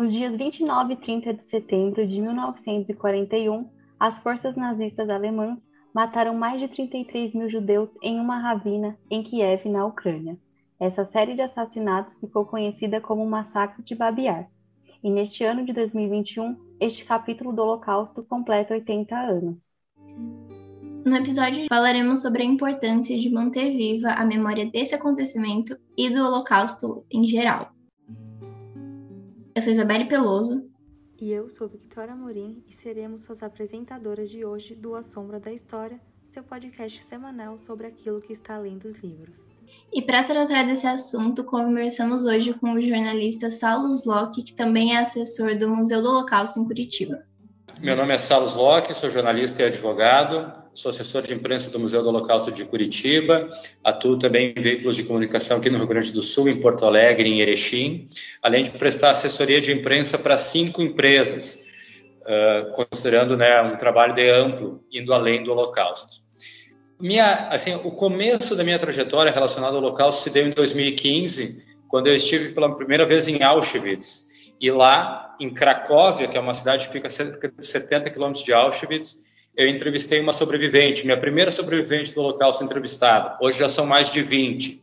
Nos dias 29 e 30 de setembro de 1941, as forças nazistas alemãs mataram mais de 33 mil judeus em uma ravina em Kiev, na Ucrânia. Essa série de assassinatos ficou conhecida como o Massacre de Babiar. E neste ano de 2021, este capítulo do Holocausto completa 80 anos. No episódio falaremos sobre a importância de manter viva a memória desse acontecimento e do Holocausto em geral. Eu sou Isabelle Peloso, e eu sou Victoria Morim e seremos suas apresentadoras de hoje do A Sombra da História, seu podcast semanal sobre aquilo que está além dos livros. E para tratar desse assunto, conversamos hoje com o jornalista Saulos Locke, que também é assessor do Museu do Holocausto em Curitiba. Meu nome é Saulos Locke, sou jornalista e advogado, sou assessor de imprensa do Museu do Holocausto de Curitiba, atuo também em veículos de comunicação aqui no Rio Grande do Sul, em Porto Alegre, em Erechim, além de prestar assessoria de imprensa para cinco empresas, uh, considerando né, um trabalho de amplo, indo além do Holocausto. Minha, assim, o começo da minha trajetória relacionada ao Holocausto se deu em 2015, quando eu estive pela primeira vez em Auschwitz, e lá em Cracóvia, que é uma cidade que fica a cerca de 70 quilômetros de Auschwitz, eu entrevistei uma sobrevivente, minha primeira sobrevivente do Holocausto entrevistada. Hoje já são mais de 20.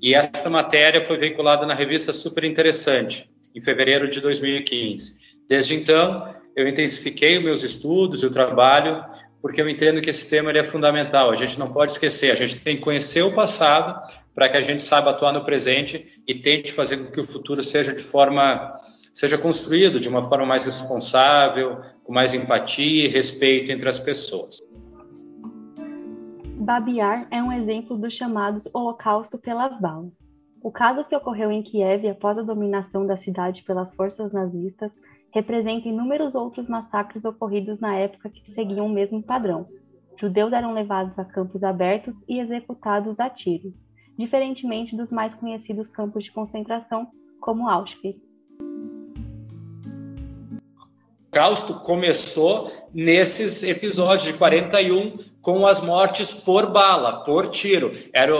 E essa matéria foi veiculada na revista Super Interessante, em fevereiro de 2015. Desde então, eu intensifiquei os meus estudos e o trabalho, porque eu entendo que esse tema é fundamental. A gente não pode esquecer, a gente tem que conhecer o passado para que a gente saiba atuar no presente e tente fazer com que o futuro seja de forma seja construído de uma forma mais responsável, com mais empatia e respeito entre as pessoas. Babiar é um exemplo dos chamados Holocausto pelas balas. O caso que ocorreu em Kiev após a dominação da cidade pelas forças nazistas representa inúmeros outros massacres ocorridos na época que seguiam o mesmo padrão. Judeus eram levados a campos abertos e executados a tiros, diferentemente dos mais conhecidos campos de concentração, como Auschwitz. Holocausto começou nesses episódios de 41 com as mortes por bala, por tiro. Era,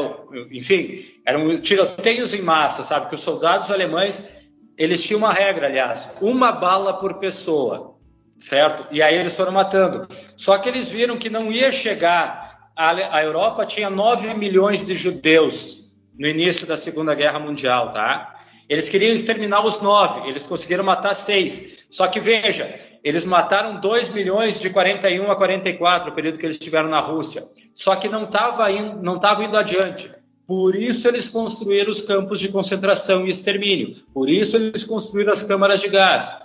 enfim, eram tiroteios em massa, sabe? Que os soldados alemães eles tinham uma regra, aliás, uma bala por pessoa, certo? E aí eles foram matando. Só que eles viram que não ia chegar. A, Europa tinha 9 milhões de judeus no início da Segunda Guerra Mundial, tá? Eles queriam exterminar os nove, eles conseguiram matar seis. Só que veja, eles mataram 2 milhões de 41 a 44, o período que eles estiveram na Rússia. Só que não estava indo, não indo adiante. Por isso eles construíram os campos de concentração e extermínio. Por isso eles construíram as câmaras de gás.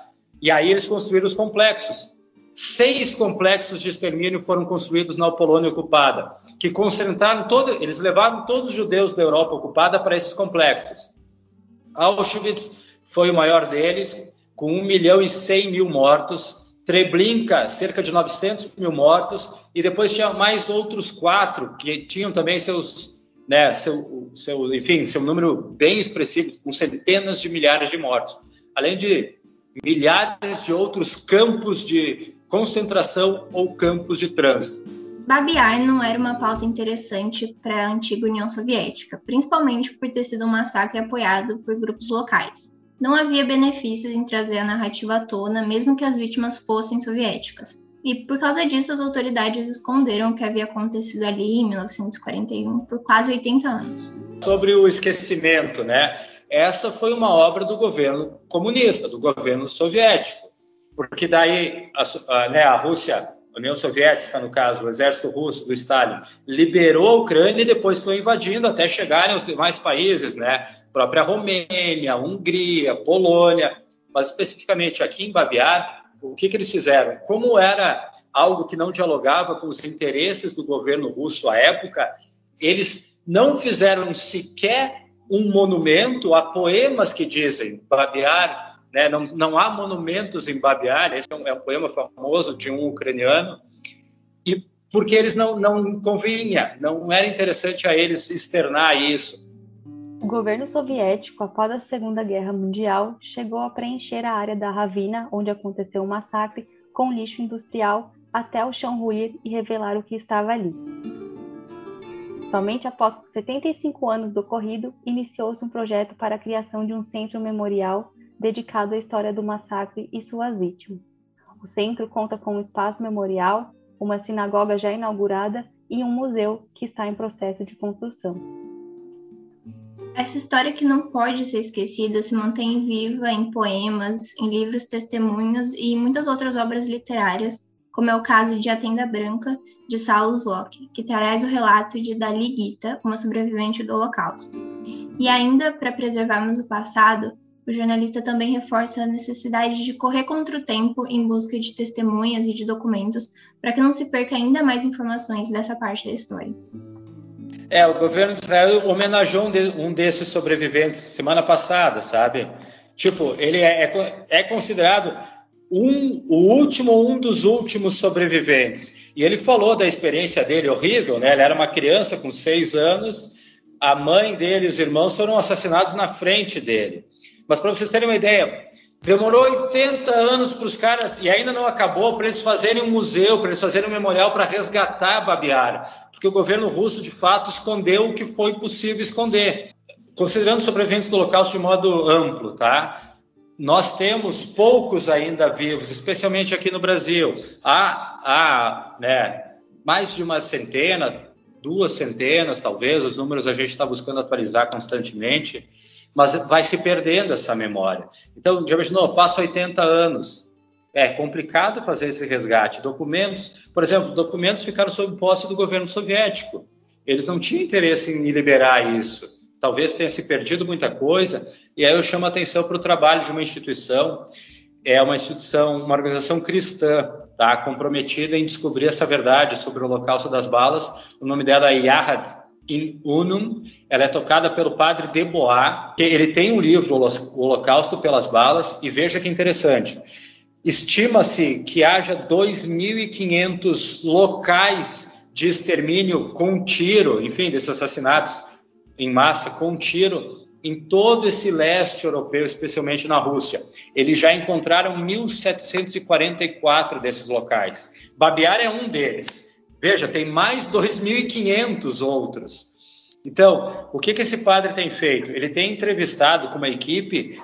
E aí eles construíram os complexos. Seis complexos de extermínio foram construídos na Polônia ocupada, que concentraram todo, eles levaram todos os judeus da Europa ocupada para esses complexos. Auschwitz foi o maior deles, com 1 milhão e 100 mil mortos. Treblinka, cerca de 900 mil mortos. E depois tinha mais outros quatro que tinham também seus, né, seu, seu, enfim, seu número bem expressivo, com centenas de milhares de mortos. Além de milhares de outros campos de concentração ou campos de trânsito. Babiar não era uma pauta interessante para a antiga União Soviética, principalmente por ter sido um massacre apoiado por grupos locais. Não havia benefícios em trazer a narrativa à tona, mesmo que as vítimas fossem soviéticas. E por causa disso, as autoridades esconderam o que havia acontecido ali em 1941 por quase 80 anos. Sobre o esquecimento, né? Essa foi uma obra do governo comunista, do governo soviético, porque daí a, né, a Rússia União Soviética, no caso, o exército russo do Stalin, liberou a Ucrânia e depois foi invadindo até chegarem aos demais países, né? A própria Romênia, Hungria, Polônia, mas especificamente aqui em Babiar, o que, que eles fizeram? Como era algo que não dialogava com os interesses do governo russo à época, eles não fizeram sequer um monumento a poemas que dizem Babiar né? Não, não há monumentos em Babiar, esse é um, é um poema famoso de um ucraniano, e porque eles não, não convinha, não era interessante a eles externar isso. O governo soviético, após a Segunda Guerra Mundial, chegou a preencher a área da Ravina, onde aconteceu o massacre, com lixo industrial até o chão ruir e revelar o que estava ali. Somente após 75 anos do ocorrido, iniciou-se um projeto para a criação de um centro memorial dedicado à história do massacre e suas vítimas. O centro conta com um espaço memorial, uma sinagoga já inaugurada e um museu que está em processo de construção. Essa história que não pode ser esquecida se mantém viva em poemas, em livros testemunhos e muitas outras obras literárias, como é o caso de A Tenda Branca, de Salus Locke, que traz o relato de Dali Gita, uma sobrevivente do Holocausto. E ainda para preservarmos o passado, o jornalista também reforça a necessidade de correr contra o tempo em busca de testemunhas e de documentos para que não se perca ainda mais informações dessa parte da história. É, o governo de Israel homenageou um, de, um desses sobreviventes semana passada, sabe? Tipo, ele é, é, é considerado um, o último, um dos últimos sobreviventes. E ele falou da experiência dele horrível, né? Ele era uma criança com seis anos, a mãe dele e os irmãos foram assassinados na frente dele. Mas para vocês terem uma ideia, demorou 80 anos para os caras, e ainda não acabou, para eles fazerem um museu, para eles fazerem um memorial para resgatar Babiara, porque o governo russo, de fato, escondeu o que foi possível esconder. Considerando sobreviventes do Holocausto de modo amplo, tá? Nós temos poucos ainda vivos, especialmente aqui no Brasil. Há, há né, mais de uma centena, duas centenas, talvez, os números a gente está buscando atualizar constantemente, mas vai se perdendo essa memória. Então, já imaginou, passa 80 anos, é complicado fazer esse resgate. Documentos, por exemplo, documentos ficaram sob posse do governo soviético. Eles não tinham interesse em liberar isso. Talvez tenha se perdido muita coisa. E aí eu chamo a atenção para o trabalho de uma instituição, é uma instituição, uma organização cristã, tá, comprometida em descobrir essa verdade sobre o Holocausto das Balas. O nome dela é Yahad in Unum, ela é tocada pelo padre de Bois, que ele tem um livro, O Holocausto pelas Balas, e veja que interessante. Estima-se que haja 2.500 locais de extermínio com tiro, enfim, desses assassinatos em massa com tiro, em todo esse leste europeu, especialmente na Rússia. Eles já encontraram 1.744 desses locais. Babiar é um deles. Veja, tem mais 2.500 outros. Então, o que, que esse padre tem feito? Ele tem entrevistado com uma equipe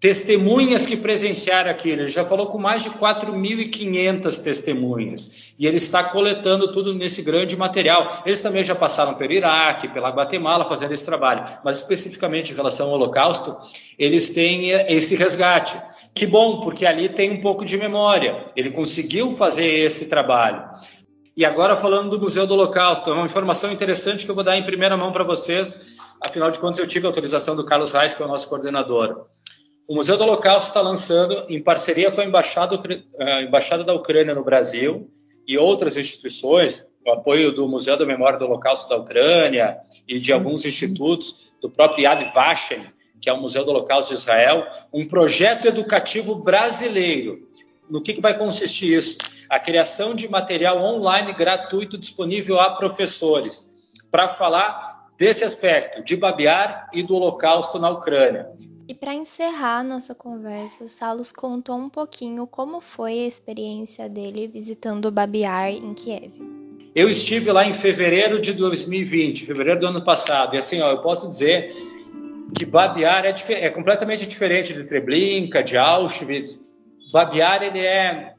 testemunhas que presenciaram aquilo. Ele já falou com mais de 4.500 testemunhas. E ele está coletando tudo nesse grande material. Eles também já passaram pelo Iraque, pela Guatemala, fazendo esse trabalho. Mas especificamente em relação ao Holocausto, eles têm esse resgate. Que bom, porque ali tem um pouco de memória. Ele conseguiu fazer esse trabalho. E agora falando do Museu do Holocausto, é uma informação interessante que eu vou dar em primeira mão para vocês, afinal de contas eu tive a autorização do Carlos Reis, que é o nosso coordenador. O Museu do Holocausto está lançando, em parceria com a Embaixada, a Embaixada da Ucrânia no Brasil e outras instituições, o apoio do Museu da Memória do Holocausto da Ucrânia e de alguns institutos, do próprio Yad Vashem, que é o Museu do Holocausto de Israel, um projeto educativo brasileiro. No que, que vai consistir isso? A criação de material online gratuito disponível a professores, para falar desse aspecto, de Babiar e do Holocausto na Ucrânia. E para encerrar nossa conversa, o Salos contou um pouquinho como foi a experiência dele visitando Babiar em Kiev. Eu estive lá em fevereiro de 2020, fevereiro do ano passado, e assim, ó, eu posso dizer que Babiar é, é completamente diferente de Treblinka, de Auschwitz. Babiar ele é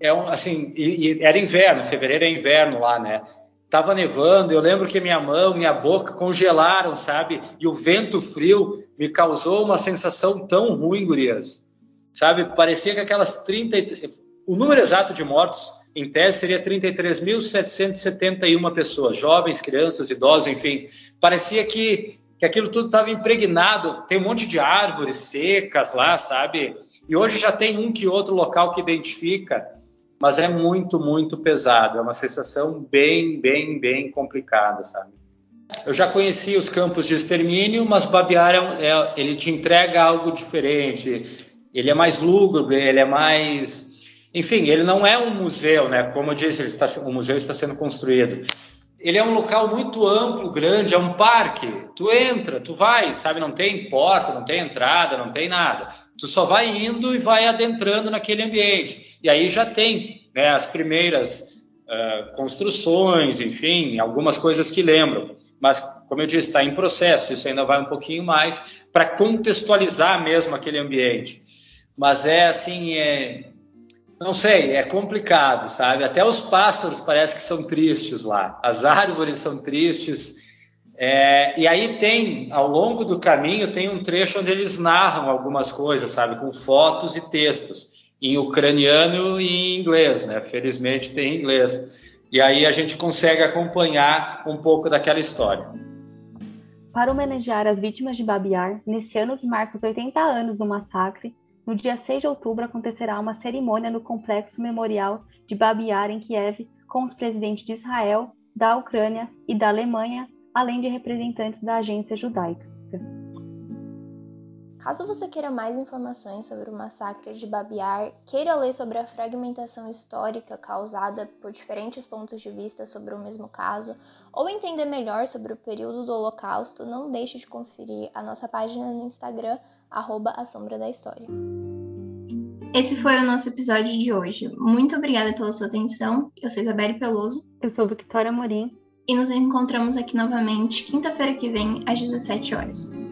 é um, assim, e, e era inverno, fevereiro é inverno lá, né? Tava nevando, eu lembro que minha mão, minha boca congelaram, sabe? E o vento frio me causou uma sensação tão ruim, gurias. Sabe? Parecia que aquelas 30 o número exato de mortos em tese seria 33.771 pessoas, jovens, crianças, idosos, enfim. Parecia que, que aquilo tudo estava impregnado. Tem um monte de árvores secas lá, sabe? E hoje já tem um que outro local que identifica mas é muito, muito pesado. É uma sensação bem, bem, bem complicada, sabe? Eu já conheci os campos de extermínio, mas Babiar é, é, ele te entrega algo diferente. Ele é mais lúgubre, ele é mais, enfim, ele não é um museu, né? Como eu disse, ele está, o museu está sendo construído. Ele é um local muito amplo, grande, é um parque. Tu entra, tu vai, sabe? Não tem porta, não tem entrada, não tem nada. Tu só vai indo e vai adentrando naquele ambiente. E aí já tem né, as primeiras uh, construções, enfim, algumas coisas que lembram. Mas como eu disse, está em processo, isso ainda vai um pouquinho mais para contextualizar mesmo aquele ambiente. Mas é assim, é, não sei, é complicado, sabe? Até os pássaros parece que são tristes lá, as árvores são tristes. É, e aí tem, ao longo do caminho, tem um trecho onde eles narram algumas coisas, sabe? Com fotos e textos, em ucraniano e em inglês, né? Felizmente tem inglês. E aí a gente consegue acompanhar um pouco daquela história. Para homenagear as vítimas de Babiar, nesse ano que marca os 80 anos do massacre, no dia 6 de outubro acontecerá uma cerimônia no Complexo Memorial de Babiar, em Kiev, com os presidentes de Israel, da Ucrânia e da Alemanha, além de representantes da agência judaica. Caso você queira mais informações sobre o massacre de Babiar, queira ler sobre a fragmentação histórica causada por diferentes pontos de vista sobre o mesmo caso, ou entender melhor sobre o período do Holocausto, não deixe de conferir a nossa página no Instagram, arroba a sombra da história. Esse foi o nosso episódio de hoje. Muito obrigada pela sua atenção. Eu sou Isabelle Peloso. Eu sou Victoria Morim. E nos encontramos aqui novamente quinta-feira que vem, às 17 horas.